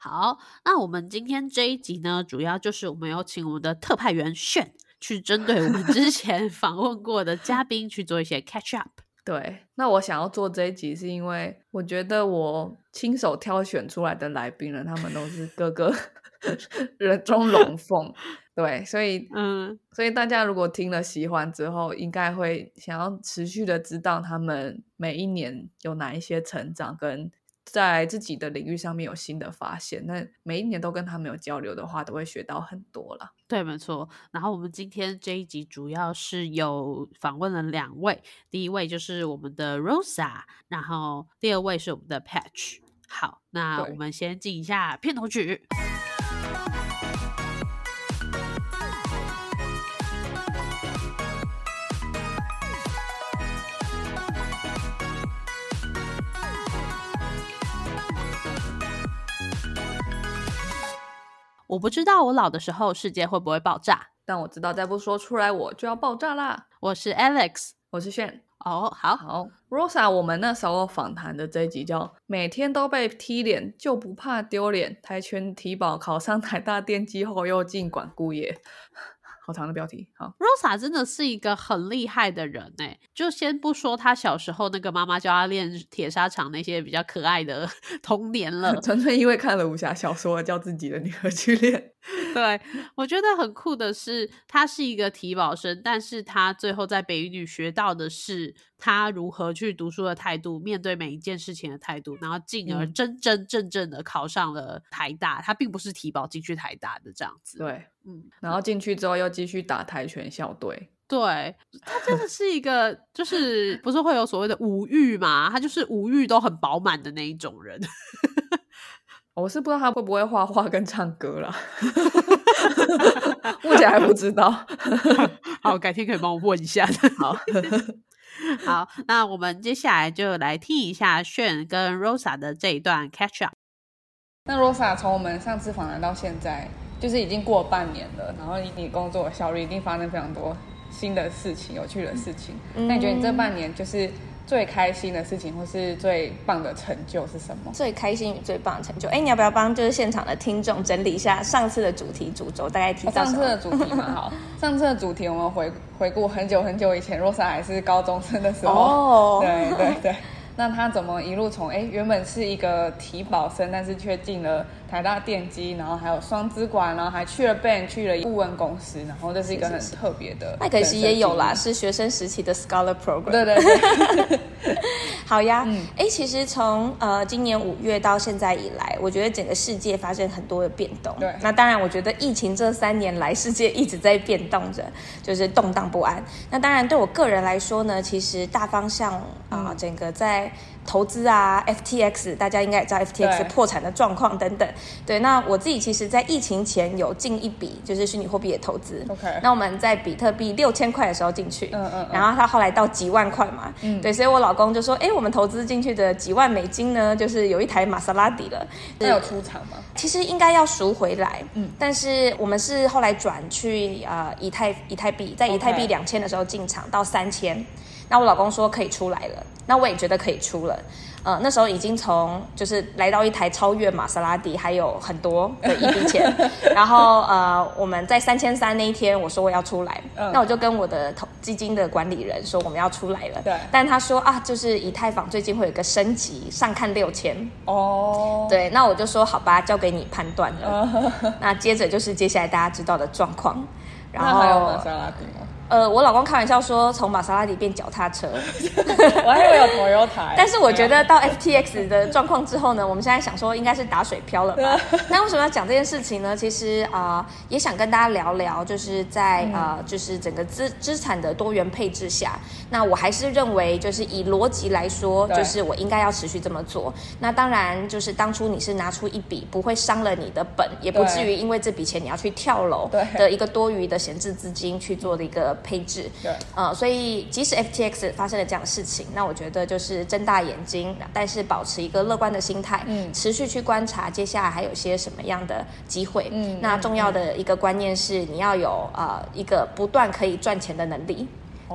好，那我们今天这一集呢，主要就是我们有请我们的特派员炫去针对我们之前 访问过的嘉宾去做一些 catch up。对，那我想要做这一集，是因为我觉得我亲手挑选出来的来宾呢，他们都是各个 人中龙凤。对，所以 嗯，所以大家如果听了喜欢之后，应该会想要持续的知道他们每一年有哪一些成长跟。在自己的领域上面有新的发现，那每一年都跟他们有交流的话，都会学到很多了。对，没错。然后我们今天这一集主要是有访问了两位，第一位就是我们的 Rosa，然后第二位是我们的 Patch。好，那我们先进一下片头曲。我不知道我老的时候世界会不会爆炸，但我知道再不说出来我就要爆炸啦。我是 Alex，我是炫。哦，好好，Rosa，我们那时候访谈的这一集叫“每天都被踢脸就不怕丢脸”，跆拳体保考上台大电机后又进管顾业。好长的标题，好，Rosa 真的是一个很厉害的人哎，就先不说他小时候那个妈妈教他练铁砂掌那些比较可爱的 童年了，纯粹因为看了武侠小说叫自己的女儿去练。对我觉得很酷的是，他是一个体保生，但是他最后在北语女学到的是他如何去读书的态度，面对每一件事情的态度，然后进而真真正正的考上了台大。他并不是体保进去台大的这样子。对，嗯，然后进去之后又继续打跆拳校队。对他真的是一个，就是不是会有所谓的五欲嘛？他就是五欲都很饱满的那一种人。我是不知道他会不会画画跟唱歌了，目前还不知道。好，改天可以帮我问一下。好，好，那我们接下来就来听一下炫跟 Rosa 的这一段 catch up。那 Rosa 从我们上次访谈到现在，就是已经过半年了，然后你工作效率一定发生非常多新的事情、有趣的事情。那你觉得你这半年就是？最开心的事情或是最棒的成就是什么？最开心与最棒的成就，哎，你要不要帮就是现场的听众整理一下上次的主题主轴，大概提到上次的主题嘛？好，上次的主题我们回回顾很久很久以前，若莎还是高中生的时候，哦，对对对。那他怎么一路从哎原本是一个体保生，但是却进了台大电机，然后还有双资管，然后还去了 band 去了顾问公司，然后这是一个很特别的。麦可惜也有啦，是学生时期的 scholar program。对对对。好呀，哎，其实从呃今年五月到现在以来，我觉得整个世界发生很多的变动。对。那当然，我觉得疫情这三年来，世界一直在变动着，就是动荡不安。那当然，对我个人来说呢，其实大方向啊，整个在投资啊，FTX，大家应该也知道 FTX 破产的状况等等。对，那我自己其实，在疫情前有进一笔就是虚拟货币的投资。OK，那我们在比特币六千块的时候进去，嗯嗯，然后它后来到几万块嘛，嗯，对，所以我老公就说，哎，我们投资进去的几万美金呢，就是有一台玛莎拉蒂了。那有出场吗？其实应该要赎回来，嗯，但是我们是后来转去呃以太以太币，在以太币两千的时候进场到三千。那我老公说可以出来了，那我也觉得可以出了，呃，那时候已经从就是来到一台超越玛莎拉蒂还有很多的一笔钱，然后呃，我们在三千三那一天我说我要出来，那我就跟我的投基金的管理人说我们要出来了，对，但他说啊，就是以太坊最近会有一个升级，上看六千，哦，对，那我就说好吧，交给你判断了，那接着就是接下来大家知道的状况，然后还有玛莎拉蒂吗？呃，我老公开玩笑说，从玛莎拉蒂变脚踏车，我还以为有头油台。但是我觉得到 FTX 的状况之后呢，我们现在想说应该是打水漂了吧？那为什么要讲这件事情呢？其实啊，也想跟大家聊聊，就是在呃，就是整个资资产的多元配置下，那我还是认为，就是以逻辑来说，就是我应该要持续这么做。那当然，就是当初你是拿出一笔不会伤了你的本，也不至于因为这笔钱你要去跳楼的一个多余的闲置资金去做的一个。配置。对，呃，所以即使 FTX 发生了这样的事情，那我觉得就是睁大眼睛，但是保持一个乐观的心态，嗯，持续去观察接下来还有些什么样的机会。嗯，那重要的一个观念是，你要有呃一个不断可以赚钱的能力，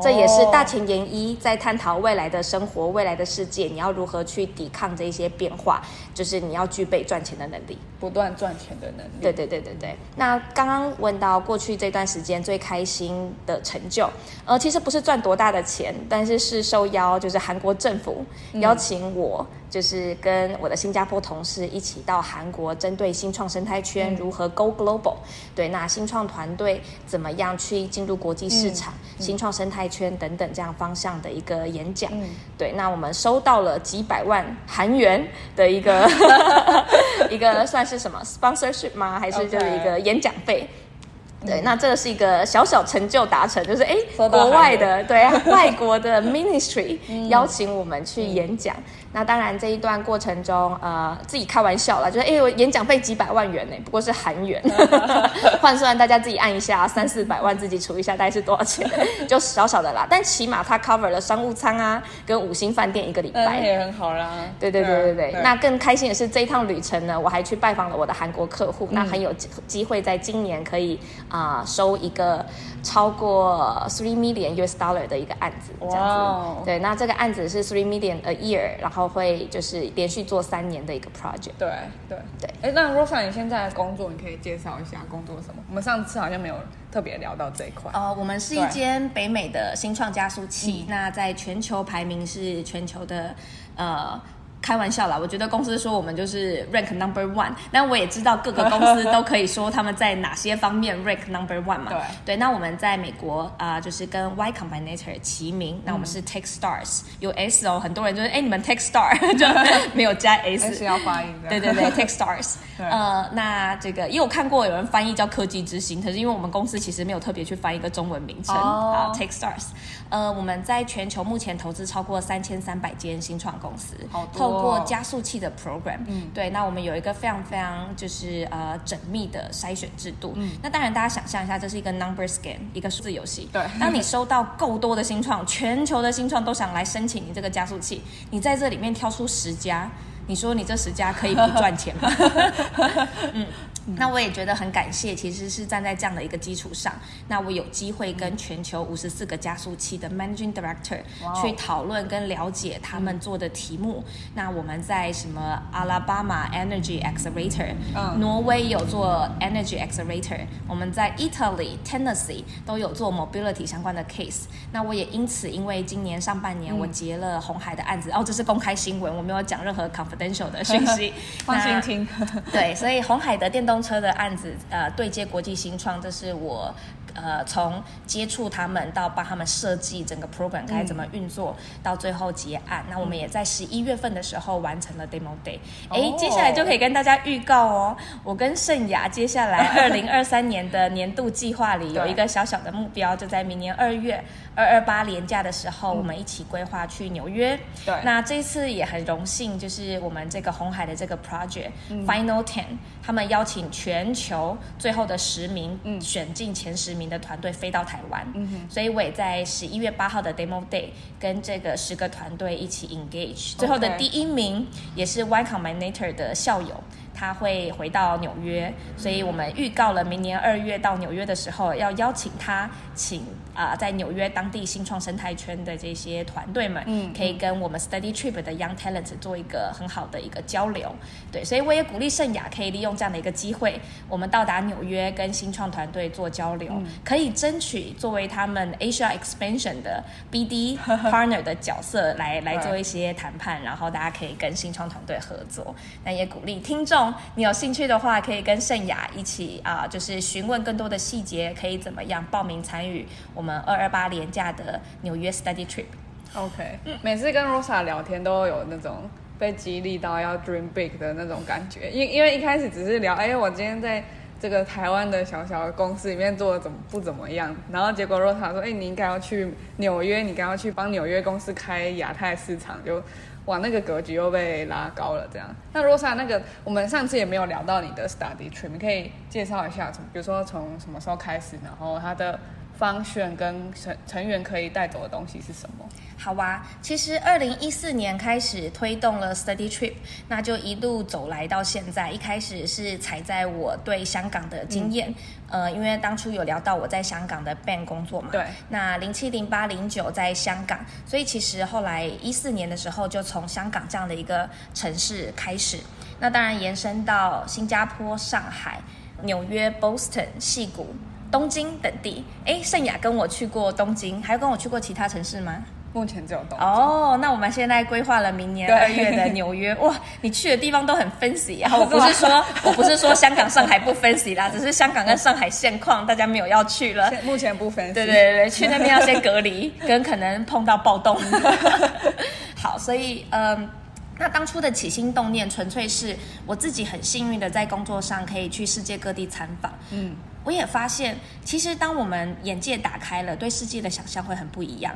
这也是大前研一在探讨未来的生活、未来的世界，你要如何去抵抗这一些变化，就是你要具备赚钱的能力。不断赚钱的能力。对对对对对。那刚刚问到过去这段时间最开心的成就，呃，其实不是赚多大的钱，但是是受邀，就是韩国政府邀请我。就是跟我的新加坡同事一起到韩国，针对新创生态圈如何 go global，对，那新创团队怎么样去进入国际市场、新创生态圈等等这样方向的一个演讲，对，那我们收到了几百万韩元的一个 一个算是什么 sponsorship 吗？还是就是一个演讲费？对，那这个是一个小小成就达成，就是哎，国外的对外国的 ministry 邀请我们去演讲。那当然，这一段过程中，呃，自己开玩笑了，就是哎，我演讲费几百万元呢，不过是韩元，换算大家自己按一下，三四百万自己除一下，大概是多少钱？就小小的啦，但起码它 cover 了商务舱啊，跟五星饭店一个礼拜，也很好啦。对对对对对，那更开心的是这一趟旅程呢，我还去拜访了我的韩国客户，那很有机会在今年可以啊收一个。超过 three million US dollar 的一个案子，这样子。对，那这个案子是 three million a year，然后会就是连续做三年的一个 project。对对对。哎，那 Rosa，你现在的工作你可以介绍一下工作什么？我们上次好像没有特别聊到这一块。哦，我们是一间北美的新创加速器，那在全球排名是全球的呃。开玩笑啦，我觉得公司说我们就是 rank number one，那我也知道各个公司都可以说他们在哪些方面 rank number one 嘛。对对，那我们在美国啊，就是跟 Y Combinator 齐名，那我们是 Tech Stars，有 S 哦，很多人就是哎，你们 Tech Star 就 没有加 S，是要发音。对对对，Tech Stars。呃，那这个也有看过有人翻译叫科技之星，可是因为我们公司其实没有特别去翻一个中文名称啊，Tech Stars。呃，我们在全球目前投资超过三千三百间新创公司，透过加速器的 program，嗯，对，那我们有一个非常非常就是呃缜密的筛选制度。嗯，那当然大家想象一下，这是一个 number scan，一个数字游戏。对，当你收到够多的新创，全球的新创都想来申请你这个加速器，你在这里面挑出十家，你说你这十家可以不赚钱吗？嗯。那我也觉得很感谢，其实是站在这样的一个基础上，那我有机会跟全球五十四个加速器的 managing director 去讨论跟了解他们做的题目。那我们在什么阿拉巴马 energy accelerator，挪威有做 energy accelerator，我们在 Italy Tennessee 都有做 mobility 相关的 case。那我也因此，因为今年上半年我结了红海的案子，哦，这是公开新闻，我没有讲任何 confidential 的讯息，放心听。对，所以红海的电动车的案子，呃，对接国际新创，这是我。呃，从接触他们到帮他们设计整个 program 该怎么运作，到最后结案。那我们也在十一月份的时候完成了 demo day。哎，接下来就可以跟大家预告哦，我跟盛雅接下来 二零二三年的年度计划里有一个小小的目标，就在明年二月二二八年假的时候，我们一起规划去纽约。对，那这次也很荣幸，就是我们这个红海的这个 project final ten，他们邀请全球最后的十名嗯选进前十名。的团队飞到台湾，嗯所以我也在十一月八号的 demo day 跟这个十个团队一起 engage，最后的第一名也是 Y Combinator 的校友。他会回到纽约，所以我们预告了明年二月到纽约的时候，要邀请他，请啊在纽约当地新创生态圈的这些团队们，嗯，可以跟我们 Study Trip 的 Young Talent 做一个很好的一个交流。对，所以我也鼓励盛雅可以利用这样的一个机会，我们到达纽约跟新创团队做交流，可以争取作为他们 Asia Expansion 的 BD Partner 的角色来来做一些谈判，然后大家可以跟新创团队合作。那也鼓励听众。你有兴趣的话，可以跟盛雅一起啊，就是询问更多的细节，可以怎么样报名参与我们二二八廉价的纽约 study trip。OK，每次跟 Rosa 聊天都有那种被激励到要 dream big 的那种感觉，因因为一开始只是聊，哎，我今天在这个台湾的小小的公司里面做的怎么不怎么样，然后结果 Rosa 说，哎，你应该要去纽约，你该要去帮纽约公司开亚太市场，就。哇，那个格局又被拉高了，这样。那 Rosa，那个我们上次也没有聊到你的 study trip，你可以介绍一下，从比如说从什么时候开始，然后它的方选跟成成员可以带走的东西是什么？好啊，其实二零一四年开始推动了 study trip，那就一路走来到现在。一开始是踩在我对香港的经验，呃，因为当初有聊到我在香港的 band 工作嘛，对。那零七零八零九在香港，所以其实后来一四年的时候就从香港这样的一个城市开始。那当然延伸到新加坡、上海、纽约、Boston、戏谷、东京等地。哎，盛雅跟我去过东京，还有跟我去过其他城市吗？目前只有东哦，那我们现在规划了明年二月的纽约。哇，你去的地方都很 fancy 啊！我不是说 我不是说香港、上海不 fancy 啦，只是香港跟上海现况，大家没有要去了。目前不 fancy。对对对，去那边要先隔离，跟可能碰到暴动。好，所以嗯，那当初的起心动念，纯粹是我自己很幸运的在工作上可以去世界各地参访。嗯，我也发现，其实当我们眼界打开了，对世界的想象会很不一样。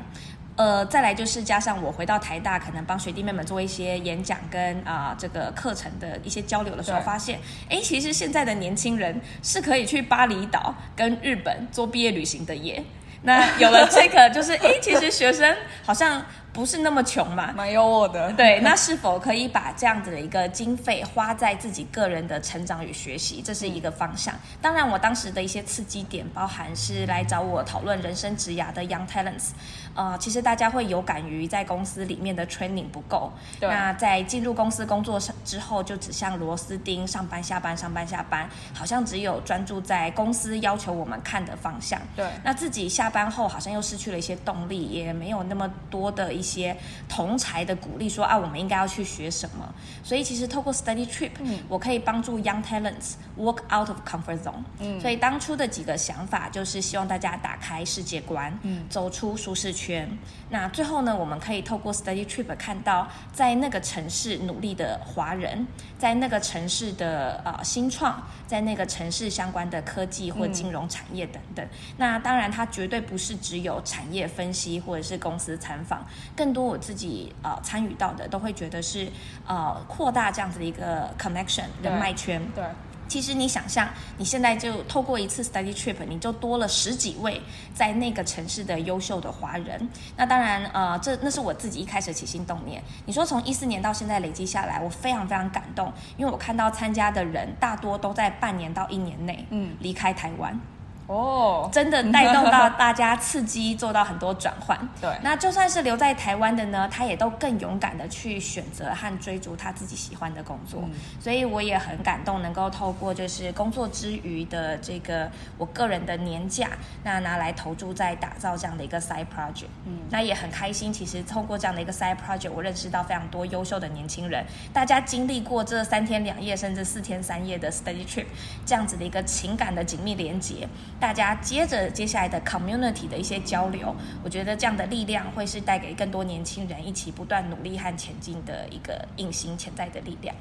呃，再来就是加上我回到台大，可能帮学弟妹们做一些演讲跟啊这个课程的一些交流的时候，发现，哎，其实现在的年轻人是可以去巴厘岛跟日本做毕业旅行的耶。那有了这个，就是哎，其实学生好像。不是那么穷嘛，蛮优渥的。对，那是否可以把这样子的一个经费花在自己个人的成长与学习，这是一个方向。当然，我当时的一些刺激点，包含是来找我讨论人生职涯的 Young Talents。呃，其实大家会有感于在公司里面的 training 不够。那在进入公司工作之后，就只像螺丝钉，上班下班，上班下班，好像只有专注在公司要求我们看的方向。对。那自己下班后，好像又失去了一些动力，也没有那么多的一。些同才的鼓励，说啊，我们应该要去学什么？所以其实透过 study trip，我可以帮助 young talents work out of comfort zone。嗯，所以当初的几个想法就是希望大家打开世界观，嗯，走出舒适圈。那最后呢，我们可以透过 study trip 看到在那个城市努力的华人，在那个城市的呃新创，在那个城市相关的科技或金融产业等等。那当然，它绝对不是只有产业分析或者是公司参访。更多我自己呃参与到的，都会觉得是呃扩大这样子的一个 connection 人脉圈。对，其实你想象，你现在就透过一次 study trip，你就多了十几位在那个城市的优秀的华人。那当然呃，这那是我自己一开始起心动念。你说从一四年到现在累积下来，我非常非常感动，因为我看到参加的人大多都在半年到一年内嗯离开台湾。哦，真的带动到大家，刺激做到很多转换。对，那就算是留在台湾的呢，他也都更勇敢的去选择和追逐他自己喜欢的工作。所以我也很感动，能够透过就是工作之余的这个我个人的年假，那拿来投注在打造这样的一个 side project。嗯，那也很开心。其实通过这样的一个 side project，我认识到非常多优秀的年轻人，大家经历过这三天两夜甚至四天三夜的 study trip，这样子的一个情感的紧密连接。大家接着接下来的 community 的一些交流，我觉得这样的力量会是带给更多年轻人一起不断努力和前进的一个隐形潜在的力量。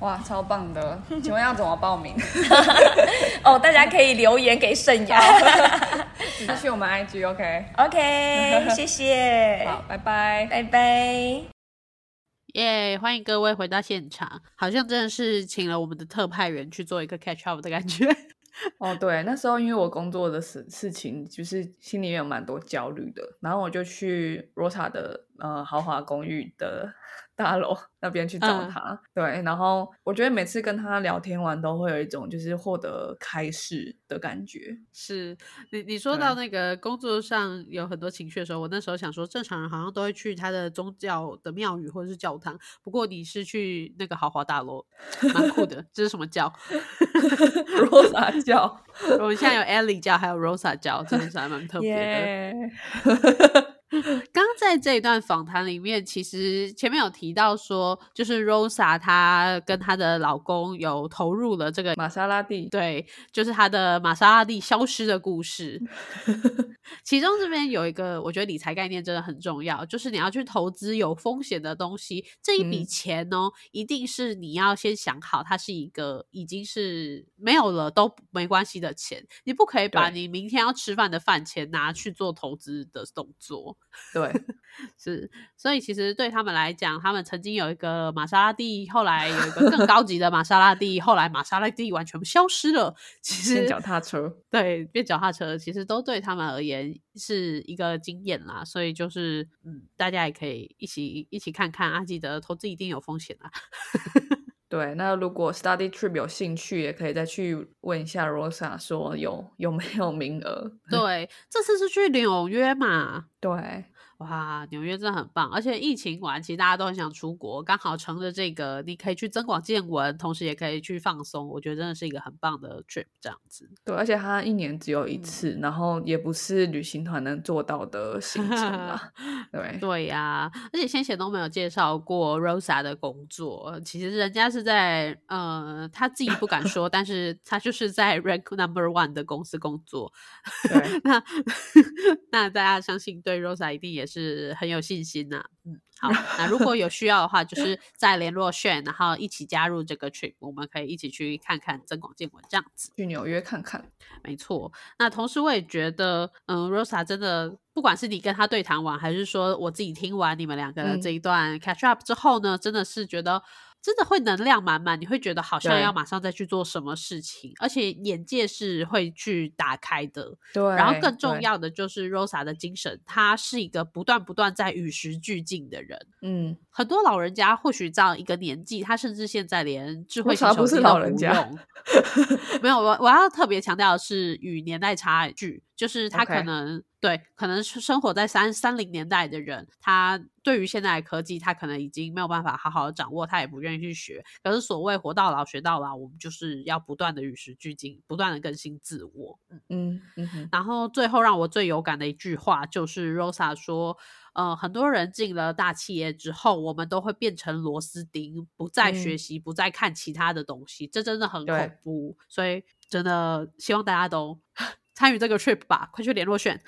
哇，超棒的！请问要怎么报名？哦，大家可以留言给盛瑶，私 去我们 IG，OK？OK，谢谢。好，拜拜，拜拜。耶，欢迎各位回到现场，好像真的是请了我们的特派员去做一个 catch up 的感觉。哦，对，那时候因为我工作的事事情，就是心里面有蛮多焦虑的，然后我就去 Rota 的呃豪华公寓的。大楼那边去找他，对，然后我觉得每次跟他聊天完都会有一种就是获得开示的感觉。是你你说到那个工作上有很多情绪的时候，我那时候想说，正常人好像都会去他的宗教的庙宇或者是教堂，不过你是去那个豪华大楼，蛮酷的。这是什么教？Rosa 教。我们现在有 Ellie 教，还有 Rosa 教，真的是还蛮特别的。刚在这一段访谈里面，其实前面有提到说，就是 Rosa 她跟她的老公有投入了这个玛莎拉蒂，对，就是她的玛莎拉蒂消失的故事。其中这边有一个，我觉得理财概念真的很重要，就是你要去投资有风险的东西，这一笔钱哦，一定是你要先想好，它是一个已经是没有了都没关系的钱，你不可以把你明天要吃饭的饭钱拿去做投资的动作。对，是，所以其实对他们来讲，他们曾经有一个玛莎拉蒂，后来有一个更高级的玛莎拉蒂，后来玛莎拉蒂完全消失了。其实脚踏车，对，变脚踏车，其实都对他们而言是一个经验啦。所以就是，嗯，大家也可以一起一起看看啊，记得投资一定有风险啊。对，那如果 study trip 有兴趣，也可以再去问一下 Rosa，说有有没有名额。对，这次是去纽约嘛？对。哇，纽约真的很棒，而且疫情完，其实大家都很想出国，刚好乘着这个，你可以去增广见闻，同时也可以去放松，我觉得真的是一个很棒的 trip，这样子。对，而且它一年只有一次，然后也不是旅行团能做到的行程啊。对对呀，而且先前都没有介绍过 Rosa 的工作，其实人家是在呃，他自己不敢说，但是 他就是在 Rank Number One 的公司工作。对，那那大家相信对 Rosa 一定也。是很有信心呐，嗯，好，那如果有需要的话，就是再联络炫，然后一起加入这个 trip，我们可以一起去看看增广见闻这样子，去纽约看看，没错。那同时我也觉得，嗯，Rosa 真的，不管是你跟他对谈完，还是说我自己听完你们两个的这一段 catch up 之后呢，真的是觉得。真的会能量满满，你会觉得好像要马上再去做什么事情，而且眼界是会去打开的。对，然后更重要的就是 Rosa 的精神，他是一个不断不断在与时俱进的人。嗯，很多老人家或许这样一个年纪，他甚至现在连智慧型手机都不用。没有，我我要特别强调的是与年代差距。就是他可能对，可能是生活在三三零年代的人，他对于现在的科技，他可能已经没有办法好好的掌握，他也不愿意去学。可是所谓活到老学到老，我们就是要不断的与时俱进，不断的更新自我。嗯嗯。然后最后让我最有感的一句话就是 Rosa 说：“呃，很多人进了大企业之后，我们都会变成螺丝钉，不再学习，不再看其他的东西，这真的很恐怖。所以真的希望大家都。”参与这个 trip 吧，快去联络选，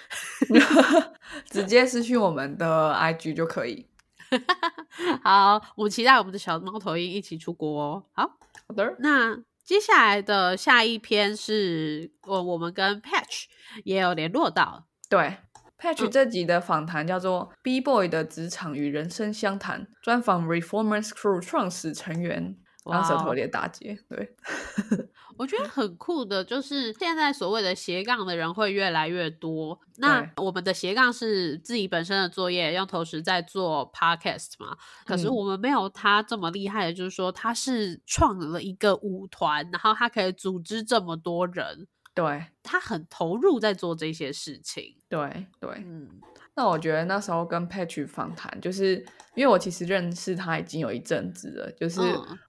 直接私讯我们的 IG 就可以。好，我们期待我们的小猫头鹰一起出国哦。好，好的。那接下来的下一篇是我我们跟 Patch 也有联络到。对，Patch 这集的访谈叫做 B Boy 的职场与人生相谈，专访 Reformers Crew 创始成员。让舌头有点打结，对。我觉得很酷的，就是现在所谓的斜杠的人会越来越多。那我们的斜杠是自己本身的作业，用同时在做 podcast 嘛。可是我们没有他这么厉害的，就是说他是创了一个舞团，然后他可以组织这么多人。对，他很投入在做这些事情。对对，嗯。那我觉得那时候跟 Patch 访谈，就是因为我其实认识他已经有一阵子了，就是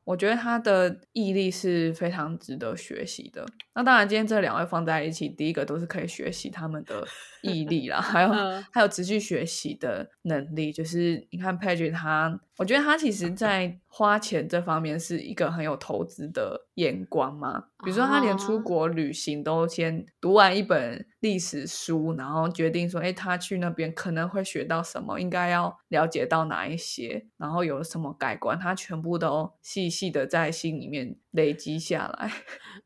我觉得他的毅力是非常值得学习的。那当然，今天这两位放在一起，第一个都是可以学习他们的毅力啦，还有还有持续学习的能力。就是你看 Patch 他。我觉得他其实，在花钱这方面是一个很有投资的眼光嘛。比如说，他连出国旅行都先读完一本历史书，然后决定说，哎，他去那边可能会学到什么，应该要了解到哪一些，然后有什么改观，他全部都细细的在心里面累积下来。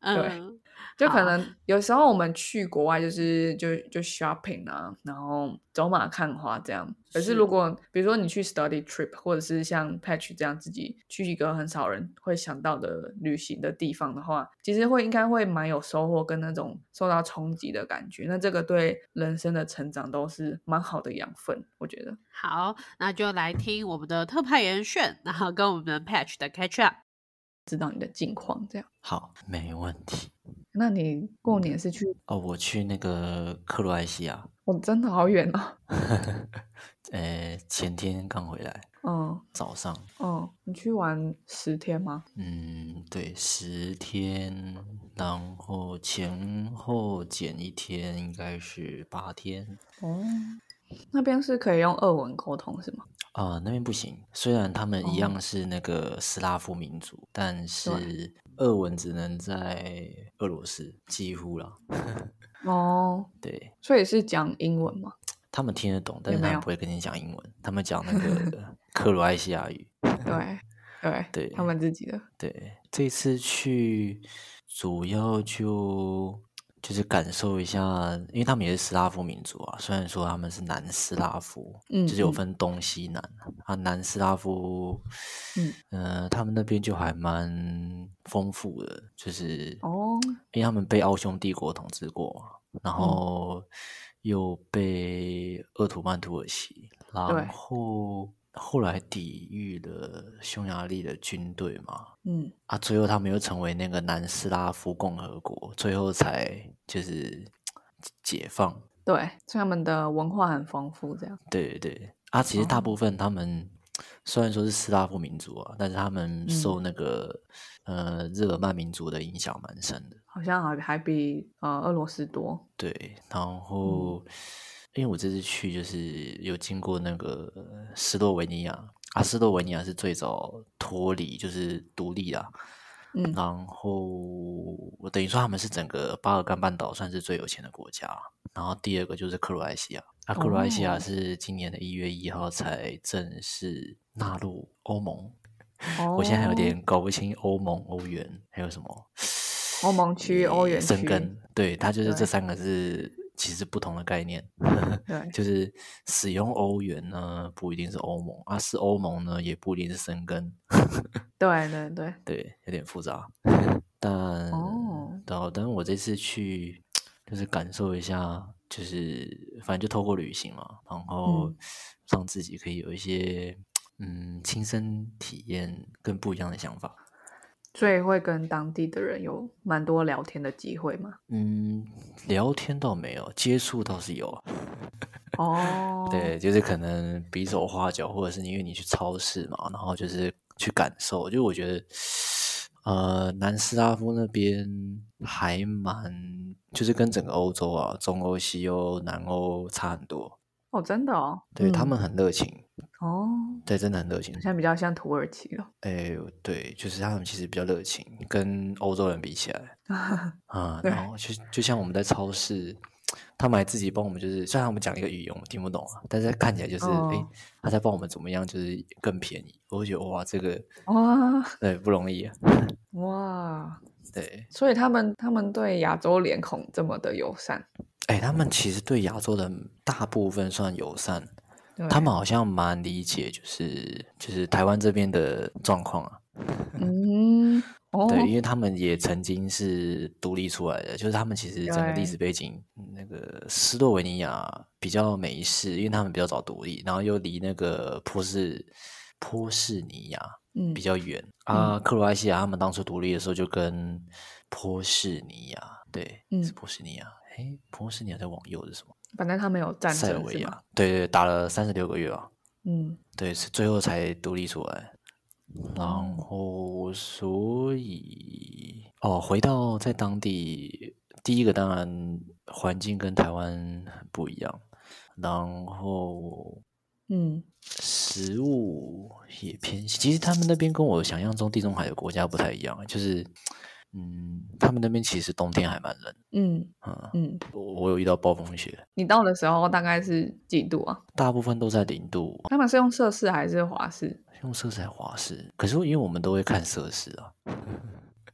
对。就可能有时候我们去国外就是就就 shopping 啊，然后走马看花这样。可是如果比如说你去 study trip，或者是像 Patch 这样自己去一个很少人会想到的旅行的地方的话，其实会应该会蛮有收获跟那种受到冲击的感觉。那这个对人生的成长都是蛮好的养分，我觉得。好，那就来听我们的特派员炫，然后跟我们的 Patch 的 catch up，知道你的近况这样。好，没问题。那你过年是去？哦，我去那个克罗埃西亚。哦，真的好远哦。呃，前天刚回来。嗯。早上。嗯，你去玩十天吗？嗯，对，十天，然后前后减一天，应该是八天。哦，那边是可以用俄文沟通是吗？啊，那边不行。虽然他们一样是那个斯拉夫民族，但是。俄文只能在俄罗斯，几乎了。哦，对，所以是讲英文吗？他们听得懂，但是他们不会跟你讲英文，他们讲那个 克罗埃西亚语。对，对，对，他们自己的。对，这次去主要就。就是感受一下，因为他们也是斯拉夫民族啊。虽然说他们是南斯拉夫，嗯，就是有分东西南啊。南斯拉夫，嗯，呃，他们那边就还蛮丰富的，就是哦，因为他们被奥匈帝国统治过，然后又被鄂图曼土耳其，然后。后来抵御了匈牙利的军队嘛，嗯。啊，最后他们又成为那个南斯拉夫共和国，最后才就是解放。对，所以他们的文化很丰富，这样。对对。啊，其实大部分他们虽然说是斯拉夫民族啊，但是他们受那个呃日耳曼民族的影响蛮深的，好像还还比呃俄罗斯多。对，然后因为我这次去就是有经过那个斯洛维尼亚，啊，斯洛维尼亚是最早脱离就是独立啊。嗯，然后我等于说他们是整个巴尔干半岛算是最有钱的国家。然后第二个就是克罗埃西亚，啊，克罗埃西亚是今年的一月一号才正式纳入欧盟。我现在还有点搞不清欧盟、欧元还有什么。欧盟区、欧元生根，对，它就是这三个是其实不同的概念。对，就是使用欧元呢，不一定是欧盟啊，是欧盟呢，也不一定是生根。对对对 对，有点复杂。但哦，等等，我这次去就是感受一下，就是反正就透过旅行嘛，然后让自己可以有一些嗯亲身体验更不一样的想法。所以会跟当地的人有蛮多聊天的机会吗？嗯，聊天倒没有，接触倒是有。哦，对，就是可能比手画脚，或者是因为你去超市嘛，然后就是去感受。就我觉得，呃，南斯拉夫那边还蛮，就是跟整个欧洲啊，中欧、西欧、南欧差很多。哦，真的哦，对他们很热情哦，对，真的很热情，现在比较像土耳其了。哎，对，就是他们其实比较热情，跟欧洲人比起来 啊，然后就就像我们在超市，他们还自己帮我们，就是虽然我们讲一个语言我们听不懂啊，但是看起来就是哎，他在帮我们怎么样，就是更便宜。我觉得哇，这个哇，对，不容易啊，哇，对，所以他们他们对亚洲脸孔这么的友善。哎，他们其实对亚洲人大部分算友善，他们好像蛮理解，就是就是台湾这边的状况啊。嗯，对，因为他们也曾经是独立出来的，就是他们其实整个历史背景，那个斯洛维尼亚比较美式，因为他们比较早独立，然后又离那个波士波士尼亚比较远啊。克罗埃西亚他们当初独立的时候就跟波士尼亚，对，是波士尼亚。哎，波士尼亚在往右是什么？反正他们有战争，塞尔维亚。对对，打了三十六个月啊。嗯，对，是最后才独立出来。然后，所以哦，回到在当地，第一个当然环境跟台湾不一样。然后，嗯，食物也偏，其实他们那边跟我想象中地中海的国家不太一样，就是。嗯，他们那边其实冬天还蛮冷。嗯嗯嗯，我我有遇到暴风雪。你到的时候大概是几度啊？大部分都在零度。他们是用摄氏还是华氏？用摄氏还是华氏？可是因为我们都会看摄氏啊。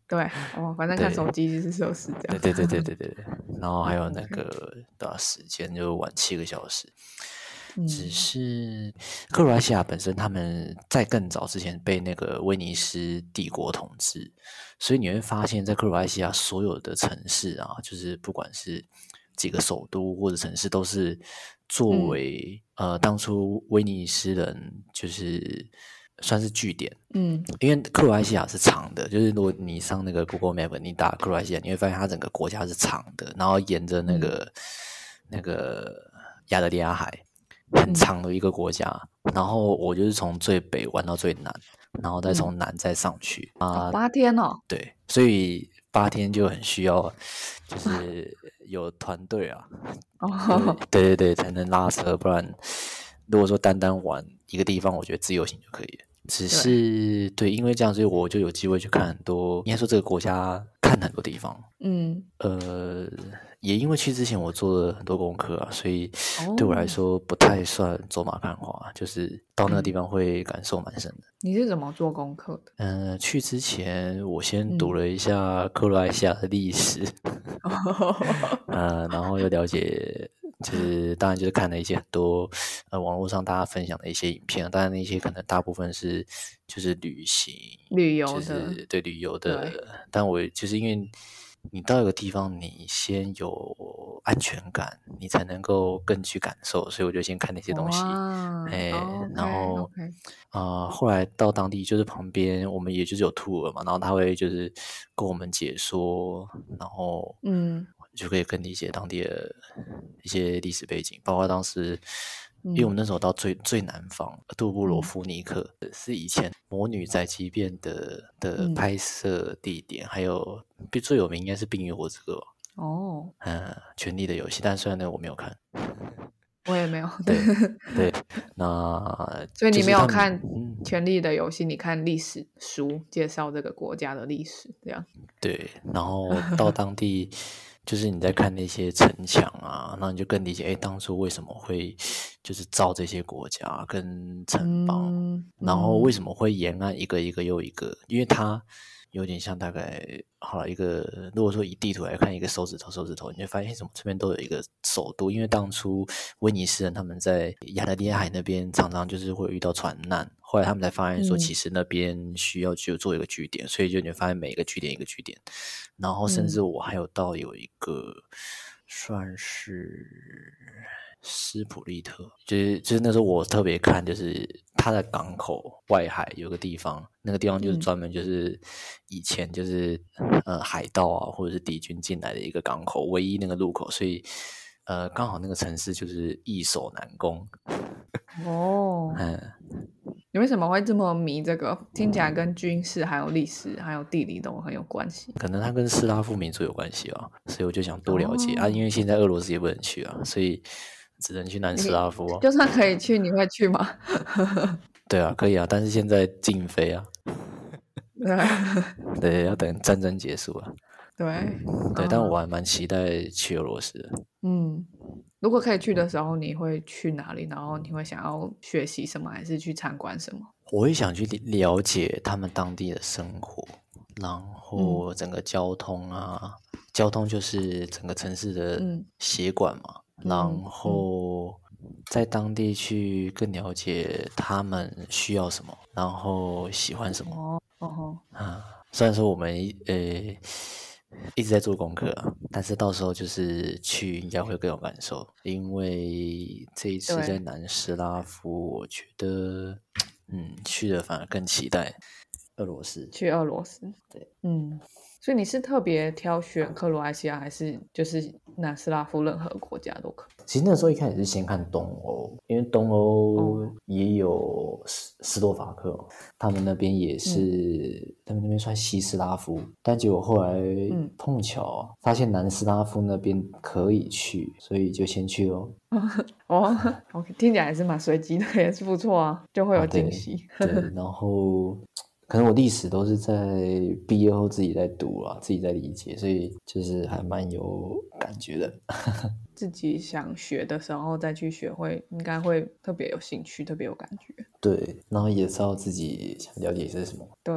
对哦，反正看手机就是摄氏这样。对对对对对对 对。然后还有那个的时间就晚七个小时。只是克罗埃西亚本身，他们在更早之前被那个威尼斯帝国统治，所以你会发现在克罗埃西亚所有的城市啊，就是不管是几个首都或者城市，都是作为呃当初威尼斯人就是算是据点。嗯，因为克罗埃西亚是长的，就是如果你上那个 Google Map，你打克罗埃西亚，你会发现它整个国家是长的，然后沿着那个那个亚得里亚海。很长的一个国家，然后我就是从最北玩到最南，然后再从南再上去啊，八天哦，对，所以八天就很需要，就是有团队啊，哦，对对对，才能拉车，不然如果说单单玩一个地方，我觉得自由行就可以了。只是对，因为这样，所以我就有机会去看很多，应该说这个国家看很多地方，嗯，呃。也因为去之前我做了很多功课啊，所以对我来说不太算走马看花，就是到那个地方会感受蛮深的。你是怎么做功课的？嗯，去之前我先读了一下克罗埃西亚的历史，呃，然后又了解，就是当然就是看了一些很多呃网络上大家分享的一些影片，当然那些可能大部分是就是旅行旅游的，对旅游的，但我就是因为。你到一个地方，你先有安全感，你才能够更去感受。所以我就先看那些东西，哎，然后啊，后来到当地就是旁边，我们也就是有 tour 嘛，然后他会就是跟我们解说，然后嗯，就可以更理解当地的一些历史背景，包括当时，因为我们那时候到最最南方杜布罗夫尼克是以前魔女宅急便的的拍摄地点，还有最有名应该是《冰与火之歌》哦，嗯，《权力的游戏》，但虽然那个我没有看。我也没有，对对，那所以你没有看《权力的游戏》，你看历史书介绍这个国家的历史，这样对。然后到当地，就是你在看那些城墙啊，那你就更理解，哎，当初为什么会就是造这些国家跟城邦，然后为什么会沿岸一个一个又一个，因为它。有点像大概好了一个，如果说以地图来看，一个手指头手指头，你就发现怎么这边都有一个首都，因为当初威尼斯人他们在亚得里亚海那边常常就是会遇到船难，后来他们才发现说其实那边需要去做一个据点，所以就你发现每一个据点一个据点，然后甚至我还有到有一个算是。斯普利特就是就是那时候我特别看，就是它的港口外海有个地方，那个地方就是专门就是以前就是呃海盗啊或者是敌军进来的一个港口，唯一那个路口，所以呃刚好那个城市就是易守难攻。哦，嗯，你为什么会这么迷这个？听起来跟军事还有历史还有地理都很有关系。可能它跟斯拉夫民族有关系啊，所以我就想多了解啊，因为现在俄罗斯也不能去啊，所以。只能去南斯拉夫就算可以去，你会去吗？对啊，可以啊，但是现在禁飞啊。对，要等战争结束啊。对对，但我还蛮期待去俄罗斯的。嗯，如果可以去的时候，你会去哪里？然后你会想要学习什么，还是去参观什么？我会想去了解他们当地的生活，然后整个交通啊，交通就是整个城市的血管嘛。然后在当地去更了解他们需要什么，然后喜欢什么。哦哦啊，虽然说我们呃一直在做功课，但是到时候就是去应该会更有感受，因为这一次在南斯拉夫，我觉得嗯去的反而更期待俄罗斯。去俄罗斯，对，嗯。所以你是特别挑选克罗埃西亚，还是就是南斯拉夫任何国家都可？其实那时候一开始是先看东欧，因为东欧也有斯斯洛伐克，他们那边也是，他们那边算西斯拉夫，但结果后来碰巧发现南斯拉夫那边可以去，所以就先去喽。哦，OK，听起来还是蛮随机的，也是不错啊，就会有惊喜。对，然后。可能我历史都是在毕业后自己在读啊，自己在理解，所以就是还蛮有感觉的。自己想学的时候再去学会，应该会特别有兴趣，特别有感觉。对，然后也知道自己想了解些什么。对，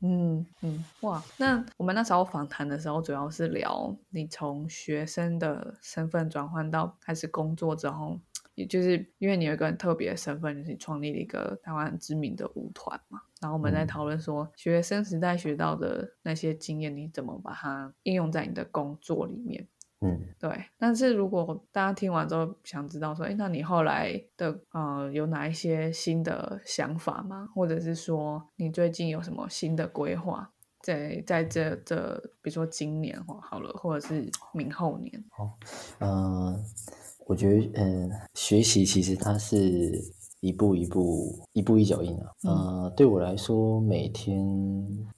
嗯嗯，哇，那我们那时候访谈的时候，主要是聊你从学生的身份转换到开始工作之后。也就是因为你有一个很特别的身份，就是创立了一个台湾很知名的舞团嘛。然后我们在讨论说，学生时代学到的那些经验，你怎么把它应用在你的工作里面？嗯，对。但是如果大家听完之后想知道说，哎，那你后来的呃有哪一些新的想法吗？或者是说你最近有什么新的规划，在在这这，比如说今年或好了，或者是明后年？好，嗯。我觉得，嗯，学习其实它是一步一步、一步一脚印啊。呃，对我来说，每天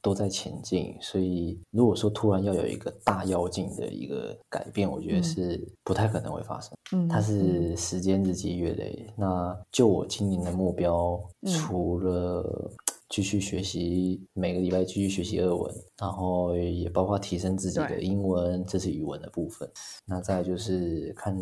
都在前进，所以如果说突然要有一个大要进的一个改变，我觉得是不太可能会发生。嗯，它是时间日积月累。那就我今年的目标，除了继续学习，每个礼拜继续学习俄文，然后也包括提升自己的英文，这是语文的部分。那再就是看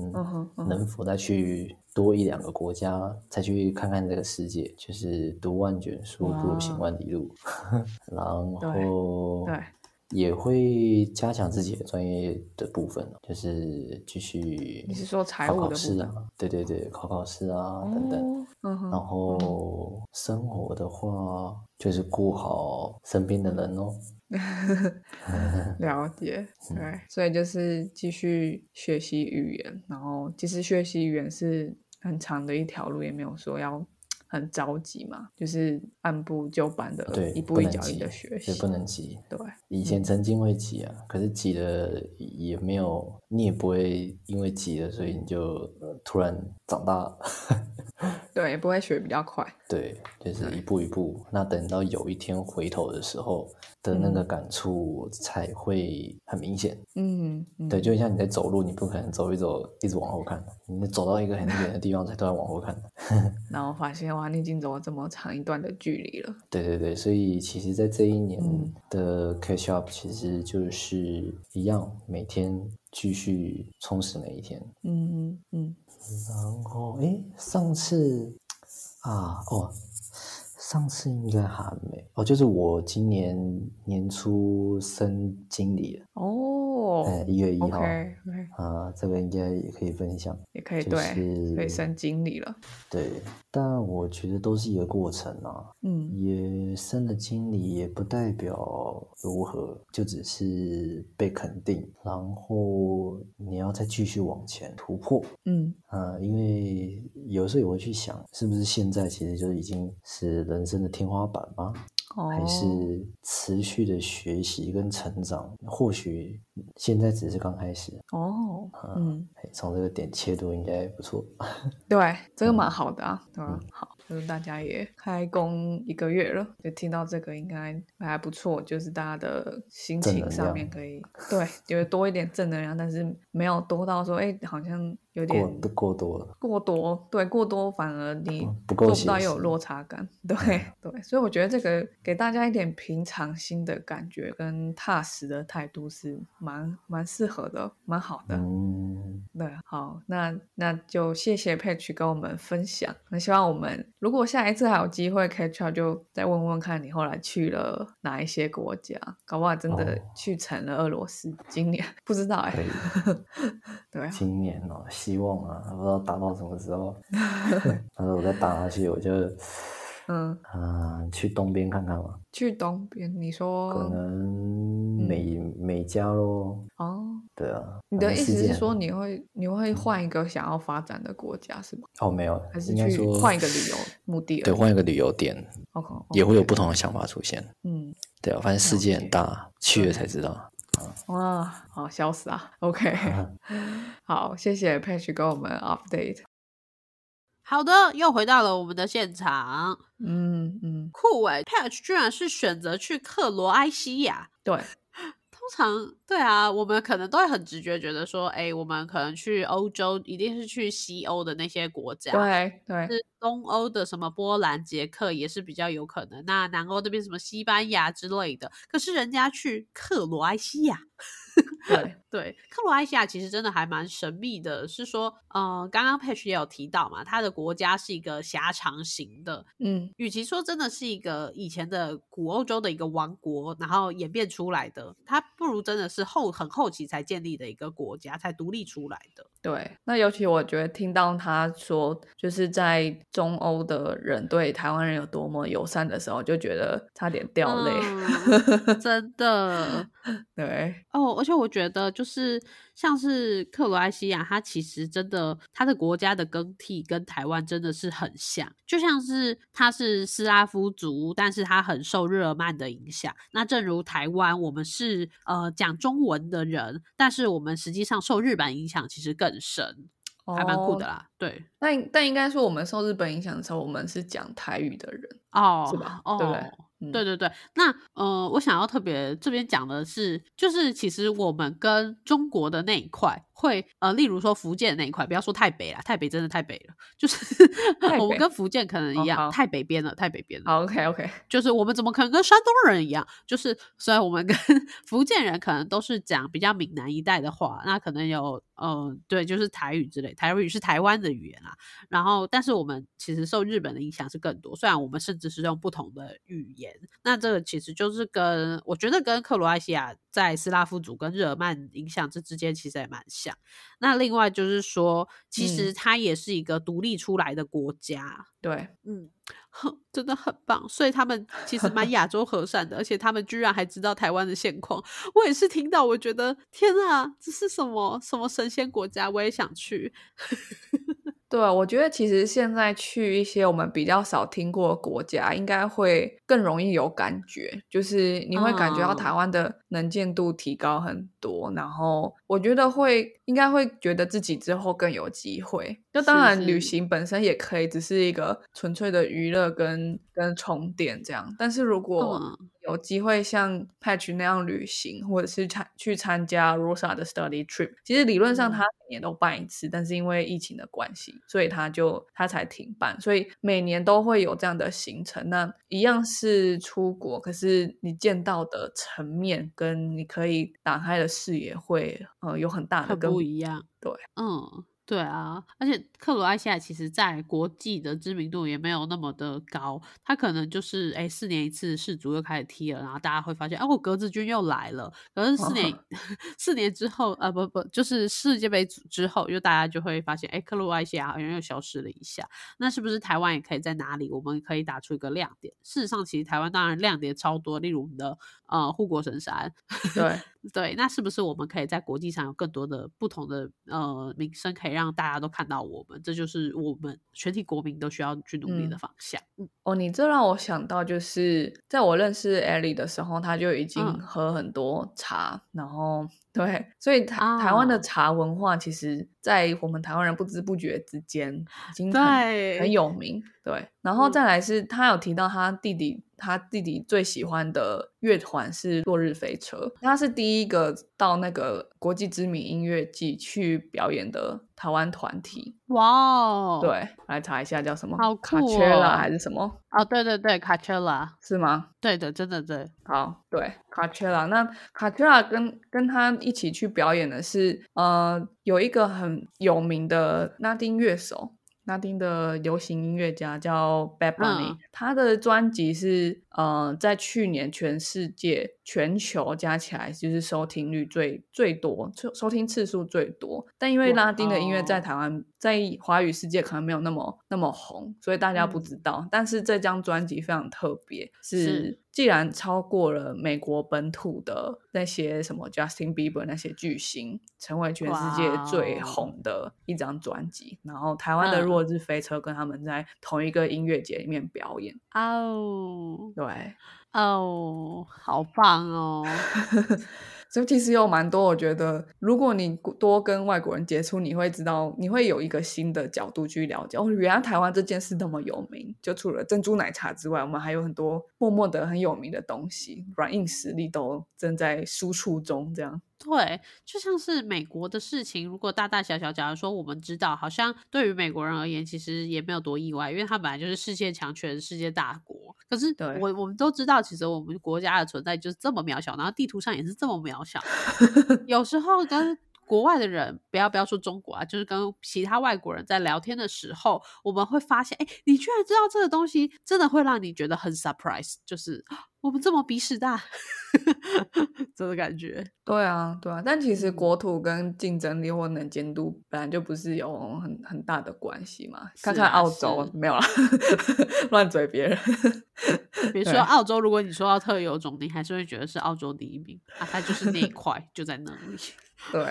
能否再去多一两个国家，再去看看这个世界。就是读万卷书不如行万里路，然后对。也会加强自己的专业的部分就是继续。你是说财务的试啊？对对对，考考试啊等等。然后生活的话，就是顾好身边的人哦。了解，对，所以就是继续学习语言，然后其实学习语言是很长的一条路，也没有说要很着急嘛，就是按部就班的，对，一步一脚印的学习，不能急。对，以前曾经会急啊，可是急了也没有，你也不会因为急了，所以你就突然长大了。对，不会学比较快。对，就是一步一步。那等到有一天回头的时候的那个感触才会很明显。嗯，对，就像你在走路，你不可能走一走一直往后看，你走到一个很远的地方才突然往后看。然后发现哇，你已经走了这么长一段的距离了。对对对，所以其实，在这一年的 catch up，其实就是一样，每天继续充实每一天。嗯嗯。然后，哎，上次啊，哦，上次应该还没哦，就是我今年年初升经理了。哦，哎，一月一号，啊，这个应该也可以分享，也可以对，可以升经理了，对。但我觉得都是一个过程啊，嗯，也升了经理，也不代表如何，就只是被肯定，然后你要再继续往前突破，嗯啊，因为有时候也会去想，是不是现在其实就已经是人生的天花板吗？还是持续的学习跟成长，或许现在只是刚开始哦。嗯，从这个点切入应该不错。对，这个蛮好的啊，对吧？好。就是大家也开工一个月了，就听到这个应该还不错。就是大家的心情上面可以对，就是多一点正能量，但是没有多到说，哎，好像有点过过多了。过多对，过多反而你做不到又有落差感。对对，所以我觉得这个给大家一点平常心的感觉跟踏实的态度是蛮蛮适合的，蛮好的。嗯，对，好，那那就谢谢佩奇跟我们分享。那希望我们。如果下一次还有机会 catch up，就再问问看你后来去了哪一些国家，搞不好真的去成了俄罗斯。今年不知道哎，对，今年哦，希望啊，不知道打到什么时候。但是我再打下去，我就。嗯啊，去东边看看嘛。去东边，你说可能美美加咯。哦，对啊。你的意思是说你会你会换一个想要发展的国家是吗？哦，没有，还是去换一个旅游目的。对，换一个旅游点，OK，也会有不同的想法出现。嗯，对啊，反正世界很大，去了才知道。哇，好笑死啊！OK，好，谢谢 Patch 给我们 update。好的，又回到了我们的现场。嗯嗯，酷哎，Patch 居然是选择去克罗埃西亚。对，通常对啊，我们可能都会很直觉觉得说，哎，我们可能去欧洲，一定是去西欧的那些国家。对对，是东欧的什么波兰、捷克也是比较有可能。那南欧那边什么西班牙之类的，可是人家去克罗埃西亚。对 对，克罗埃西亚其实真的还蛮神秘的。是说，呃，刚刚 Patch 也有提到嘛，它的国家是一个狭长型的。嗯，与其说真的是一个以前的古欧洲的一个王国，然后演变出来的，它不如真的是后很后期才建立的一个国家，才独立出来的。对，那尤其我觉得听到他说，就是在中欧的人对台湾人有多么友善的时候，就觉得差点掉泪。真的，对哦，而且我觉得就是像是克罗埃西亚，它其实真的它的国家的更替跟台湾真的是很像，就像是它是斯拉夫族，但是它很受日耳曼的影响。那正如台湾，我们是呃讲中文的人，但是我们实际上受日本影响，其实更。深，还蛮酷的啦。对，那但应该说，我们受日本影响的时候，我们是讲台语的人哦，是吧？对不对？对对对，那呃，我想要特别这边讲的是，就是其实我们跟中国的那一块会呃，例如说福建那一块，不要说太北了，太北真的太北了，就是 我们跟福建可能一样，太北边了，太北边了。，OK OK，就是我们怎么可能跟山东人一样？就是虽然我们跟 福建人可能都是讲比较闽南一带的话，那可能有呃，对，就是台语之类，台语是台湾的语言啊。然后，但是我们其实受日本的影响是更多，虽然我们甚至是用不同的语言。那这个其实就是跟我觉得跟克罗埃西亚在斯拉夫族跟日耳曼影响这之间其实也蛮像。那另外就是说，其实它也是一个独立出来的国家。对，嗯，真的很棒。所以他们其实蛮亚洲和善的，而且他们居然还知道台湾的现况。我也是听到，我觉得天啊，这是什么什么神仙国家？我也想去。对，我觉得其实现在去一些我们比较少听过的国家，应该会更容易有感觉，就是你会感觉到台湾的能见度提高很多，然后我觉得会应该会觉得自己之后更有机会。就当然旅。行本身也可以只是一个纯粹的娱乐跟跟充电这样，但是如果有机会像 Patch 那样旅行，或者是参去参加 Rosa 的 Study Trip，其实理论上他每年都办一次，但是因为疫情的关系，所以他就他才停办。所以每年都会有这样的行程，那一样是出国，可是你见到的层面跟你可以打开的视野会呃有很大的不一样。对，嗯。对啊，而且克罗埃西亚其实在国际的知名度也没有那么的高，他可能就是哎四年一次世足又开始踢了，然后大家会发现哦格子军又来了，可是四年 四年之后呃不不就是世界杯之后，又大家就会发现哎克罗埃西亚好像又消失了一下，那是不是台湾也可以在哪里我们可以打出一个亮点？事实上，其实台湾当然亮点超多，例如我们的呃护国神山，对对，那是不是我们可以在国际上有更多的不同的呃名声可以？让大家都看到我们，这就是我们全体国民都需要去努力的方向。哦，你这让我想到，就是在我认识艾莉的时候，他就已经喝很多茶，然后对，所以台台湾的茶文化，其实，在我们台湾人不知不觉之间，已经很很有名。对，然后再来是他有提到他弟弟。他弟弟最喜欢的乐团是落日飞车，他是第一个到那个国际知名音乐季去表演的台湾团体。哇哦！对，来查一下叫什么？好酷哦！还是什么？哦，对对对，卡切拉是吗？对的，真的对。好，对，卡切拉。那卡切拉跟跟他一起去表演的是，呃，有一个很有名的拉丁乐手。拉丁的流行音乐家叫 Bad Bunny，他的专辑是呃，在去年全世界全球加起来就是收听率最最多，收收听次数最多。但因为拉丁的音乐在台湾在华语世界可能没有那么那么红，所以大家不知道。但是这张专辑非常特别，是。既然超过了美国本土的那些什么 Justin Bieber 那些巨星，成为全世界最红的一张专辑，然后台湾的落日飞车跟他们在同一个音乐节里面表演。哦，对。哦，好棒哦。所以其实有蛮多，我觉得如果你多跟外国人接触，你会知道，你会有一个新的角度去了解。哦，原来台湾这件事那么有名，就除了珍珠奶茶之外，我们还有很多默默的很有名的东西，软硬实力都正在输出中，这样。对，就像是美国的事情，如果大大小小，假如说我们知道，好像对于美国人而言，其实也没有多意外，因为他本来就是世界强权、世界大国。可是，我我们都知道，其实我们国家的存在就是这么渺小，然后地图上也是这么渺小。有时候跟国外的人，不要不要说中国啊，就是跟其他外国人在聊天的时候，我们会发现，哎，你居然知道这个东西，真的会让你觉得很 surprise，就是。我们这么鼻屎大，这个感觉。对啊，对啊，但其实国土跟竞争力或能监督本来就不是有很很大的关系嘛。看看澳洲没有了，乱嘴别人。比如说澳洲，如果你说到特有种，你还是会觉得是澳洲第一名啊，它就是那一块就在那里。对，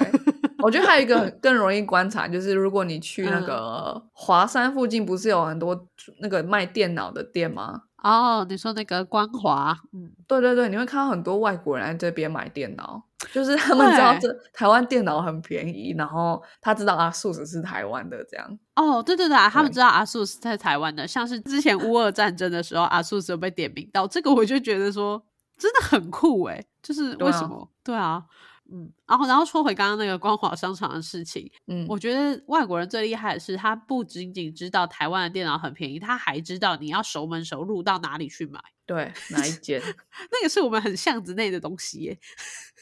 我觉得还有一个更容易观察，就是如果你去那个华山附近，不是有很多那个卖电脑的店吗？哦，你说那个光华，嗯，对对对，你会看到很多外国人在这边买电脑，就是他们知道这台湾电脑很便宜，然后他知道阿素斯是台湾的这样。哦，对对对，他们知道阿素斯在台湾的，像是之前乌俄战争的时候，阿素斯有被点名到，这个我就觉得说真的很酷哎，就是为什么？对啊。嗯，然后然后说回刚刚那个光华商场的事情，嗯，我觉得外国人最厉害的是，他不仅仅知道台湾的电脑很便宜，他还知道你要熟门熟路到哪里去买。对，哪一间？那个是我们很巷子内的东西耶。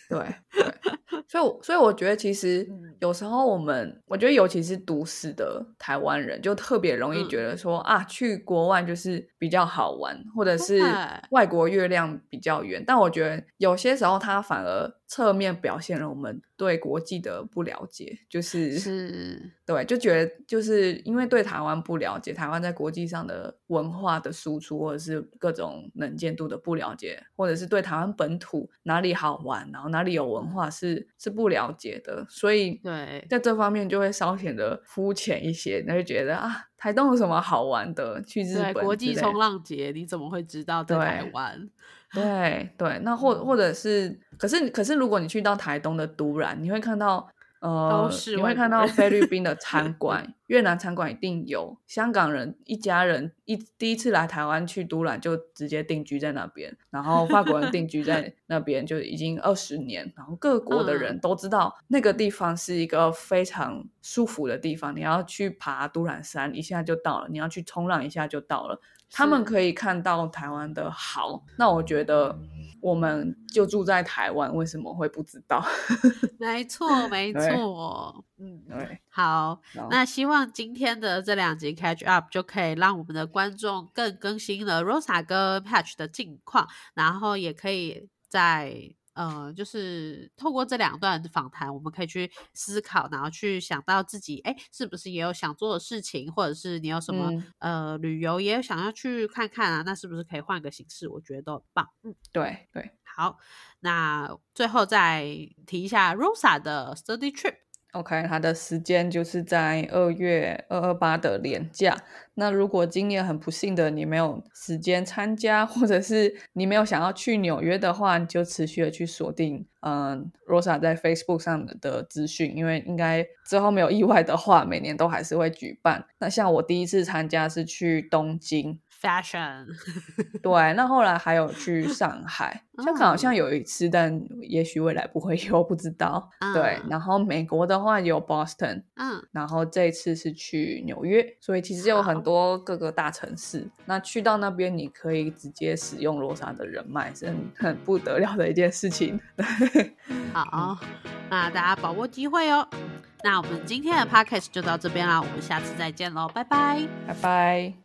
对对，所以所以我觉得其实有时候我们，我觉得尤其是都市的台湾人，就特别容易觉得说啊，去国外就是比较好玩，或者是外国月亮比较圆。但我觉得有些时候，它反而侧面表现了我们。对国际的不了解，就是是，对，就觉得就是因为对台湾不了解，台湾在国际上的文化的输出，或者是各种能见度的不了解，或者是对台湾本土哪里好玩，然后哪里有文化是是不了解的，所以对在这方面就会稍显得肤浅一些，那就觉得啊，台东有什么好玩的？去日本国际冲浪节，你怎么会知道在台湾？对对，那或或者是，可是可是，如果你去到台东的都兰，你会看到。呃，你会看到菲律宾的餐馆、越南餐馆一定有。香港人一家人一第一次来台湾去都兰，就直接定居在那边。然后法国人定居在 那边就已经二十年。然后各国的人都知道那个地方是一个非常舒服的地方。你要去爬都兰山，一下就到了；你要去冲浪，一下就到了。他们可以看到台湾的好，那我觉得我们就住在台湾，为什么会不知道？没错，没错，嗯，对，好，那希望今天的这两集 catch up 就可以让我们的观众更更新了 Rosa 跟 Patch 的近况，然后也可以在。呃，就是透过这两段访谈，我们可以去思考，然后去想到自己，哎，是不是也有想做的事情，或者是你有什么呃旅游也有想要去看看啊？那是不是可以换个形式？我觉得都很棒。嗯，对对，好，那最后再提一下 Rosa 的 study trip。OK，他的时间就是在二月二二八的年假。那如果今年很不幸的你没有时间参加，或者是你没有想要去纽约的话，你就持续的去锁定嗯 Rosa 在 Facebook 上的资讯，因为应该之后没有意外的话，每年都还是会举办。那像我第一次参加是去东京。Fashion，对，那后来还有去上海，香港好像有一次，但也许未来不会有，不知道。对，然后美国的话有 Boston，嗯，然后这一次是去纽约，所以其实有很多各个大城市。那去到那边，你可以直接使用罗莎的人脉，是很很不得了的一件事情。好，那大家把握机会哦。那我们今天的 Podcast 就到这边啦，我们下次再见喽，拜拜，拜拜。